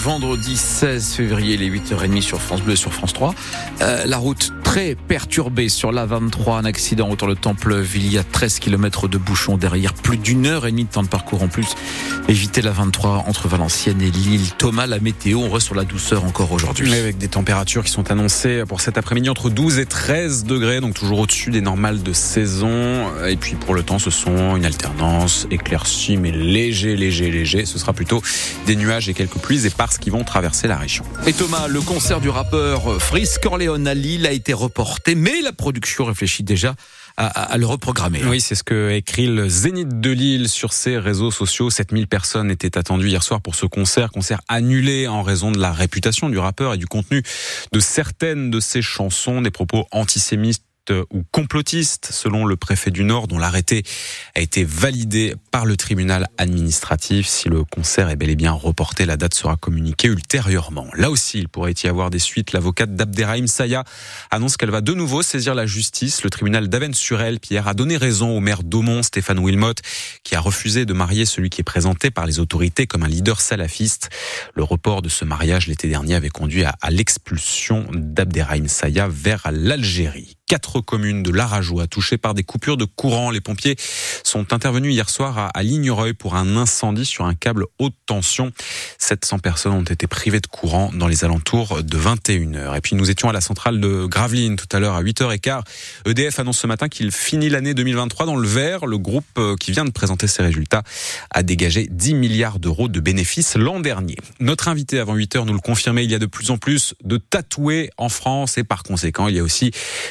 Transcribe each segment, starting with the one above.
vendredi 16 février, les 8h30 sur France Bleu sur France 3. Euh, la route très perturbée sur la 23, un accident autour de Temple. Il y a 13 km de bouchons derrière, plus d'une heure et demie de temps de parcours en plus. Évitez la 23 entre Valenciennes et Lille. Thomas, la météo, on reste sur la douceur encore aujourd'hui. Avec des températures qui sont annoncées pour cet après-midi entre 12 et 13 degrés, donc toujours au-dessus des normales de saison. Et puis pour le temps, ce sont une alternance éclaircie, mais léger, léger, léger. Ce sera plutôt des nuages et quelques pluies éparses qui vont traverser la région. Et Thomas, le concert du rappeur Frisk Corleone à Lille a été reporté, mais la production réfléchit déjà à, le reprogrammer. Oui, c'est ce que écrit le Zénith de Lille sur ses réseaux sociaux. 7000 personnes étaient attendues hier soir pour ce concert, concert annulé en raison de la réputation du rappeur et du contenu de certaines de ses chansons, des propos antisémites ou complotiste, selon le préfet du Nord, dont l'arrêté a été validé par le tribunal administratif. Si le concert est bel et bien reporté, la date sera communiquée ultérieurement. Là aussi, il pourrait y avoir des suites. L'avocate d'Abderrahim Saya annonce qu'elle va de nouveau saisir la justice. Le tribunal d'Avennes-sur-Elle, Pierre, a donné raison au maire d'Aumont, Stéphane Wilmot, qui a refusé de marier celui qui est présenté par les autorités comme un leader salafiste. Le report de ce mariage l'été dernier avait conduit à, l'expulsion d'Abderrahim Saya vers l'Algérie quatre communes de l'Arajois touchées par des coupures de courant. Les pompiers sont intervenus hier soir à, à Lignereuil pour un incendie sur un câble haute tension. 700 personnes ont été privées de courant dans les alentours de 21h. Et puis nous étions à la centrale de Gravelines tout à l'heure à 8h15. EDF annonce ce matin qu'il finit l'année 2023 dans le vert. Le groupe euh, qui vient de présenter ses résultats a dégagé 10 milliards d'euros de bénéfices l'an dernier. Notre invité avant 8h nous le confirmait, il y a de plus en plus de tatoués en France et par conséquent il y a aussi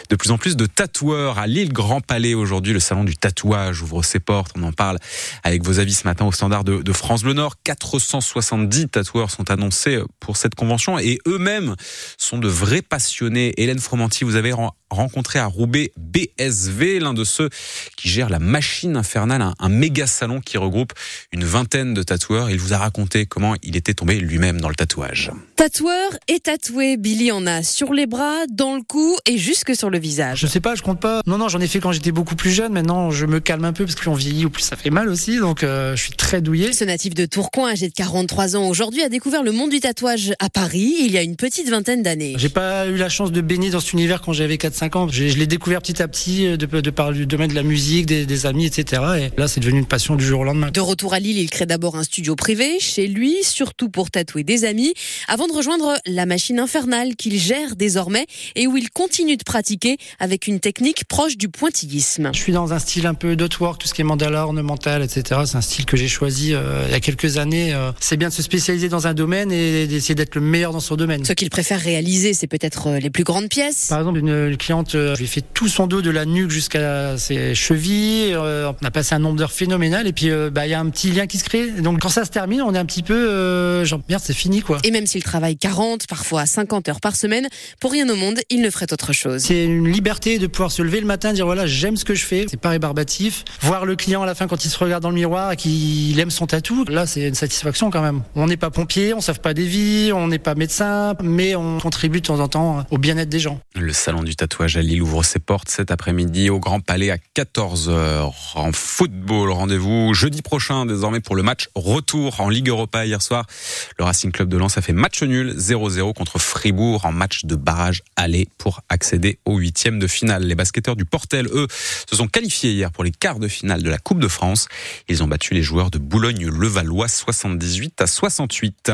de plus en plus de tatoueurs à l'île Grand Palais aujourd'hui. Le salon du tatouage ouvre ses portes. On en parle avec vos avis ce matin au standard de, de France Bleu Nord. 470 tatoueurs sont annoncés pour cette convention et eux-mêmes sont de vrais passionnés. Hélène Fromanti, vous avez rencontré à Roubaix BSV, l'un de ceux qui gère la machine infernale, un, un, méga salon qui regroupe une vingtaine de tatoueurs. Il vous a raconté comment il était tombé lui-même dans le tatouage. Tatoueur et tatoué, Billy en a sur les bras, dans le cou et jusque sur le visage. Je sais pas, je compte pas. Non, non, j'en ai fait quand j'étais beaucoup plus jeune. Maintenant, je me calme un peu parce que plus on vieillit ou plus ça fait mal aussi. Donc, euh, je suis très douillé. Ce natif de Tourcoing, âgé de 43 ans aujourd'hui, a découvert le monde du tatouage à Paris il y a une petite vingtaine d'années. J'ai pas eu la chance de baigner dans cet univers quand j'avais 4-5 ans. Je, je l'ai découvert petit à petit de, de par le domaine de la musique, des, des amis, etc. Et là, c'est devenu une passion du jour au lendemain. De retour à Lille, il crée d'abord un studio privé chez lui, surtout pour tatouer des amis, avant de rejoindre la machine infernale qu'il gère désormais et où il continue de pratiquer avec une technique proche du pointillisme. Je suis dans un style un peu dotwork, tout ce qui est mandala, ornemental, etc. C'est un style que j'ai choisi euh, il y a quelques années. Euh, c'est bien de se spécialiser dans un domaine et d'essayer d'être le meilleur dans son domaine. Ce qu'il préfère réaliser, c'est peut-être euh, les plus grandes pièces. Par exemple, une, une cliente, je lui ai fait tout son dos de la nuque jusqu'à ses chevilles. Euh, on a passé un nombre d'heures phénoménal et puis bah il y a un petit lien qui se crée. Donc quand ça se termine, on est un petit peu genre merde, c'est fini quoi. Et même s'il travaille 40, parfois 50 heures par semaine, pour rien au monde, il ne ferait autre chose. C'est une liberté de pouvoir se lever le matin, dire voilà, j'aime ce que je fais. C'est pas rébarbatif. Voir le client à la fin quand il se regarde dans le miroir et qu'il aime son tatou, là c'est une satisfaction quand même. On n'est pas pompier, on sauve pas des vies, on n'est pas médecin, mais on contribue de temps en temps au bien-être des gens. Le salon du tatouage à Lille ouvre ses portes cet après-midi au Grand Palais à 14h. En football, rendez-vous jeudi prochain désormais pour le match retour en Ligue Europa hier soir. Le Racing Club de Lens a fait match nul 0-0 contre Fribourg en match de barrage aller pour accéder au de finale. Les basketteurs du Portel, eux, se sont qualifiés hier pour les quarts de finale de la Coupe de France. Ils ont battu les joueurs de Boulogne-Levallois 78 à 68.